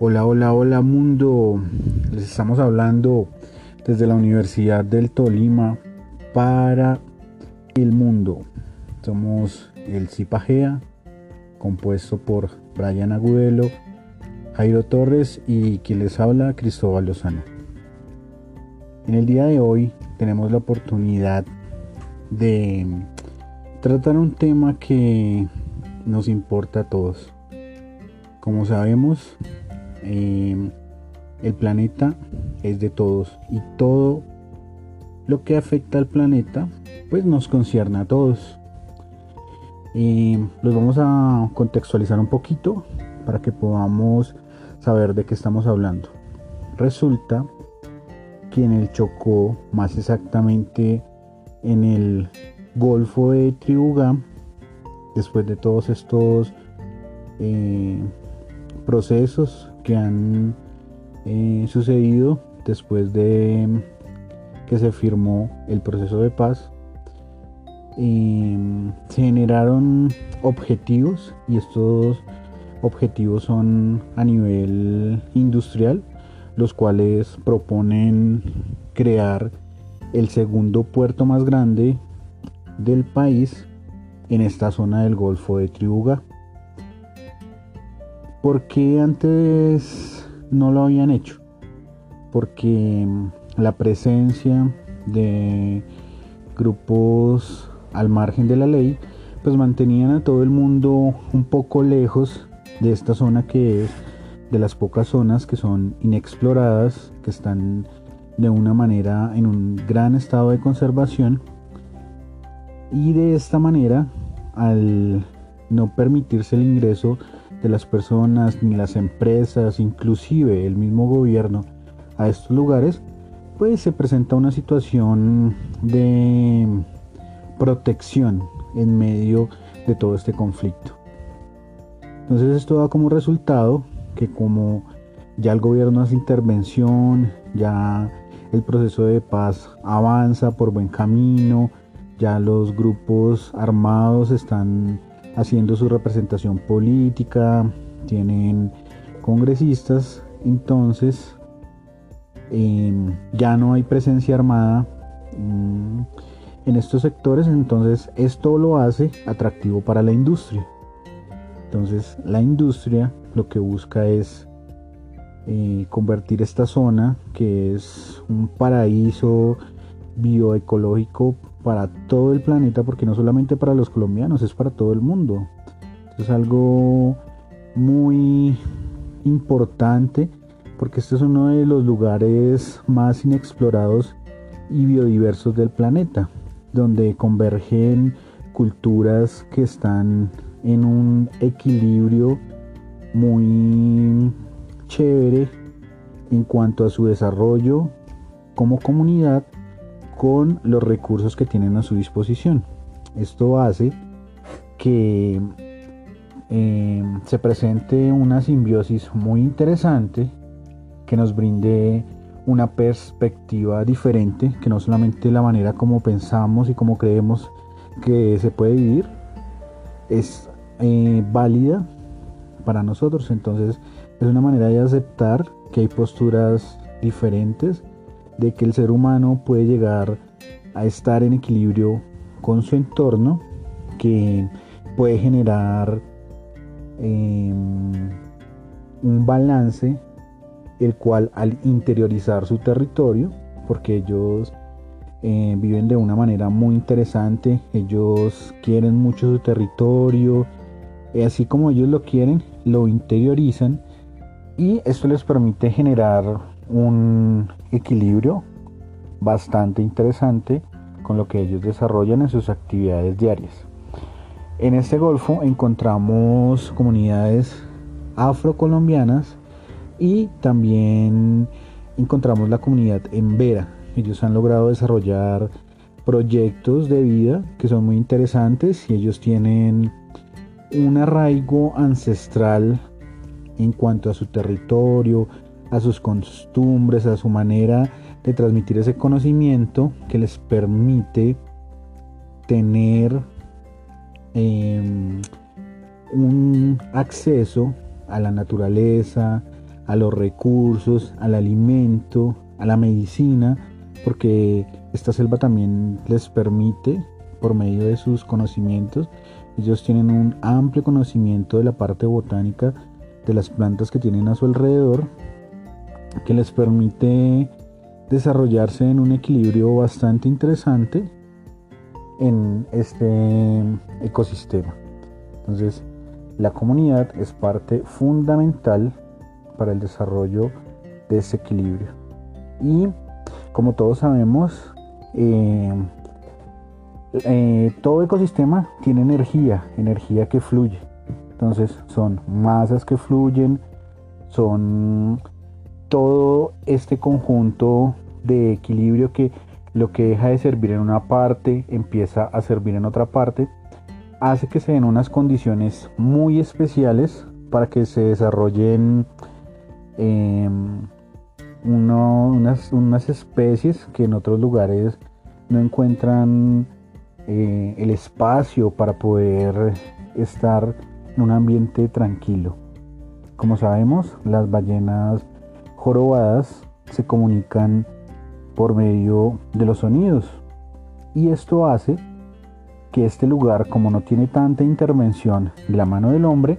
Hola, hola, hola mundo. Les estamos hablando desde la Universidad del Tolima para el mundo. Somos el Cipagea, compuesto por Brian Agudelo, Jairo Torres y quien les habla, Cristóbal Lozano. En el día de hoy tenemos la oportunidad de tratar un tema que nos importa a todos. Como sabemos, Em, el planeta es de todos y todo lo que afecta al planeta pues nos concierne a todos. Em, los vamos a contextualizar un poquito para que podamos saber de qué estamos hablando. Resulta que en el Chocó, más exactamente en el Golfo de Triuga, después de todos estos eh, procesos han eh, sucedido después de que se firmó el proceso de paz. Em, se generaron objetivos y estos objetivos son a nivel industrial, los cuales proponen crear el segundo puerto más grande del país en esta zona del Golfo de Tribuga. ¿Por qué antes no lo habían hecho? Porque mm, la presencia de grupos al margen de la ley, pues mantenían a todo el mundo un poco lejos de esta zona que es de las pocas zonas que son inexploradas, que están de una manera en un gran estado de conservación. Y de esta manera, al no permitirse el ingreso de las personas ni las empresas, inclusive el mismo gobierno a estos lugares, pues se presenta una situación de protección en medio de todo este conflicto. Entonces esto da como resultado que como ya el gobierno hace intervención, ya el proceso de paz avanza por buen camino, ya los grupos armados están haciendo su representación política, tienen congresistas, entonces em, ya no hay presencia armada mm, en estos sectores, entonces esto lo hace atractivo para la industria. Entonces la industria lo que busca es eh, convertir esta zona, que es un paraíso bioecológico para todo el planeta, porque no solamente para los colombianos, es para todo el mundo. es algo muy importante, porque este es uno de los lugares más inexplorados y biodiversos del planeta, donde convergen culturas que están en un equilibrio muy chévere en cuanto a su desarrollo como comunidad con los recursos que tienen a su disposición. Esto hace que eh, se presente una simbiosis muy interesante que nos brinde una perspectiva diferente, que no solamente la manera como pensamos y como creemos que se puede vivir es eh, válida para nosotros. Entonces es una manera de aceptar que hay posturas diferentes de que el ser humano puede llegar a estar en equilibrio con su entorno, que puede generar em, un balance, el cual al interiorizar su territorio, porque ellos eh, viven de una manera muy interesante, ellos quieren mucho su territorio, y así como ellos lo quieren, lo interiorizan y esto les permite generar un equilibrio bastante interesante con lo que ellos desarrollan en sus actividades diarias. En este golfo encontramos comunidades afrocolombianas y también encontramos la comunidad en Vera. Ellos han logrado desarrollar proyectos de vida que son muy interesantes y ellos tienen un arraigo ancestral en cuanto a su territorio, a sus costumbres, a su manera de transmitir ese conocimiento que les permite tener em, un acceso a la naturaleza, a los recursos, al alimento, a la medicina, porque esta selva también les permite, por medio de sus conocimientos, ellos tienen un amplio conocimiento de la parte botánica de las plantas que tienen a su alrededor, que les permite desarrollarse en un equilibrio bastante interesante en este ecosistema. Entonces, la comunidad es parte fundamental para el desarrollo de ese equilibrio. Y como todos sabemos, eh, eh, todo ecosistema tiene energía, energía que fluye. Entonces son masas que fluyen, son todo este conjunto de equilibrio que lo que deja de servir en una parte empieza a servir en otra parte, hace que se den unas condiciones muy especiales para que se desarrollen em, unas, unas, especies que en otros lugares no encuentran eh, el espacio para poder estar en un ambiente tranquilo. Como sabemos, las ballenas jorobadas se comunican por medio de los sonidos y esto hace que este lugar, como no tiene tanta intervención de la mano del hombre,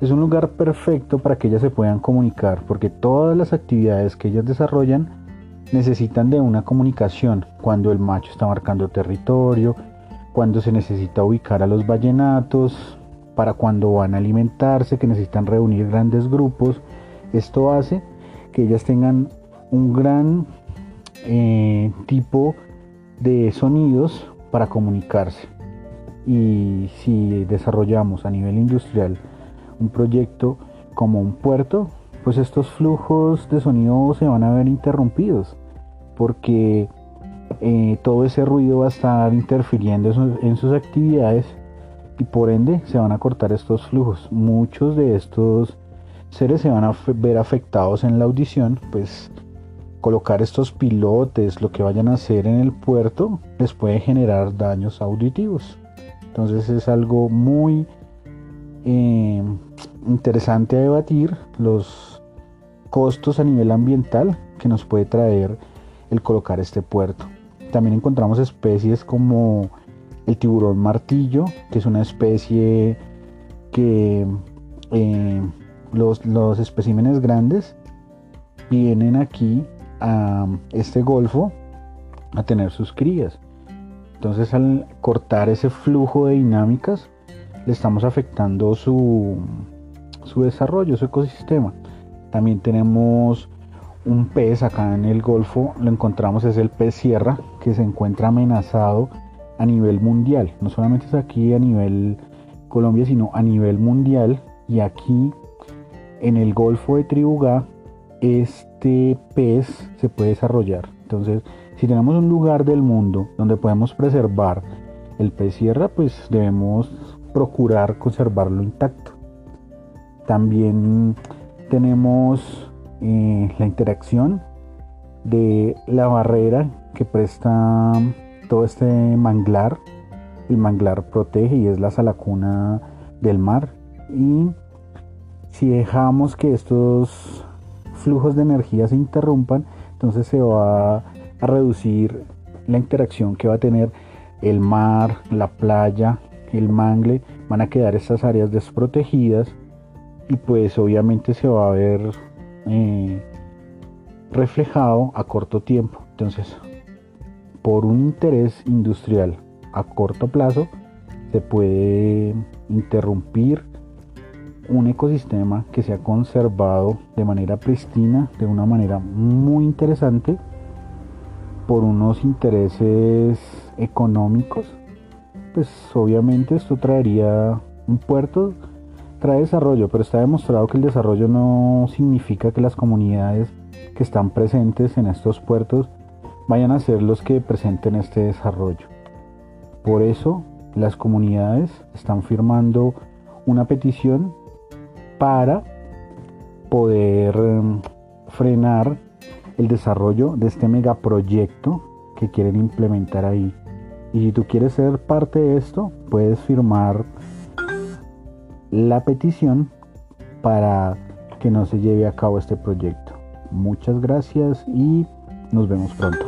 es un lugar perfecto para que ellas se puedan comunicar, porque todas las actividades que ellas desarrollan necesitan de una comunicación, cuando el macho está marcando territorio, cuando se necesita ubicar a los vallenatos, para cuando van a alimentarse, que necesitan reunir grandes grupos. Esto hace que ellas tengan un gran eh, tipo de sonidos para comunicarse. Y si desarrollamos a nivel industrial un proyecto como un puerto, pues estos flujos de sonido se van a ver interrumpidos, porque eh, todo ese ruido va a estar interfiriendo en sus actividades y por ende se van a cortar estos flujos. Muchos de estos seres se van a ver afectados en la audición, pues colocar estos pilotes, lo que vayan a hacer en el puerto, les puede generar daños auditivos. Entonces es algo muy eh, interesante a debatir los costos a nivel ambiental que nos puede traer el colocar este puerto. También encontramos especies como el tiburón martillo, que es una especie que eh, los, los especímenes grandes vienen aquí a este golfo a tener sus crías. Entonces al cortar ese flujo de dinámicas, le estamos afectando su, su desarrollo, su ecosistema. También tenemos un pez acá en el Golfo, lo encontramos, es el pez sierra, que se encuentra amenazado a nivel mundial. No solamente es aquí a nivel Colombia, sino a nivel mundial. Y aquí en el Golfo de Tribugá, este pez se puede desarrollar. Entonces, si tenemos un lugar del mundo donde podemos preservar el pez sierra, pues debemos procurar conservarlo intacto. También tenemos eh, la interacción de la barrera que presta todo este manglar. El manglar protege y es la salacuna del mar. Y si dejamos que estos flujos de energía se interrumpan, entonces se va a reducir la interacción que va a tener el mar, la playa, el mangle, van a quedar estas áreas desprotegidas y pues obviamente se va a ver eh, reflejado a corto tiempo. Entonces, por un interés industrial a corto plazo, se puede interrumpir un ecosistema que se ha conservado de manera pristina, de una manera muy interesante, por unos intereses económicos pues obviamente esto traería un puerto, trae desarrollo, pero está demostrado que el desarrollo no significa que las comunidades que están presentes en estos puertos vayan a ser los que presenten este desarrollo. Por eso las comunidades están firmando una petición para poder em, frenar el desarrollo de este megaproyecto que quieren implementar ahí. Y si tú quieres ser parte de esto, puedes firmar la petición para que no se lleve a cabo este proyecto. Muchas gracias y nos vemos pronto.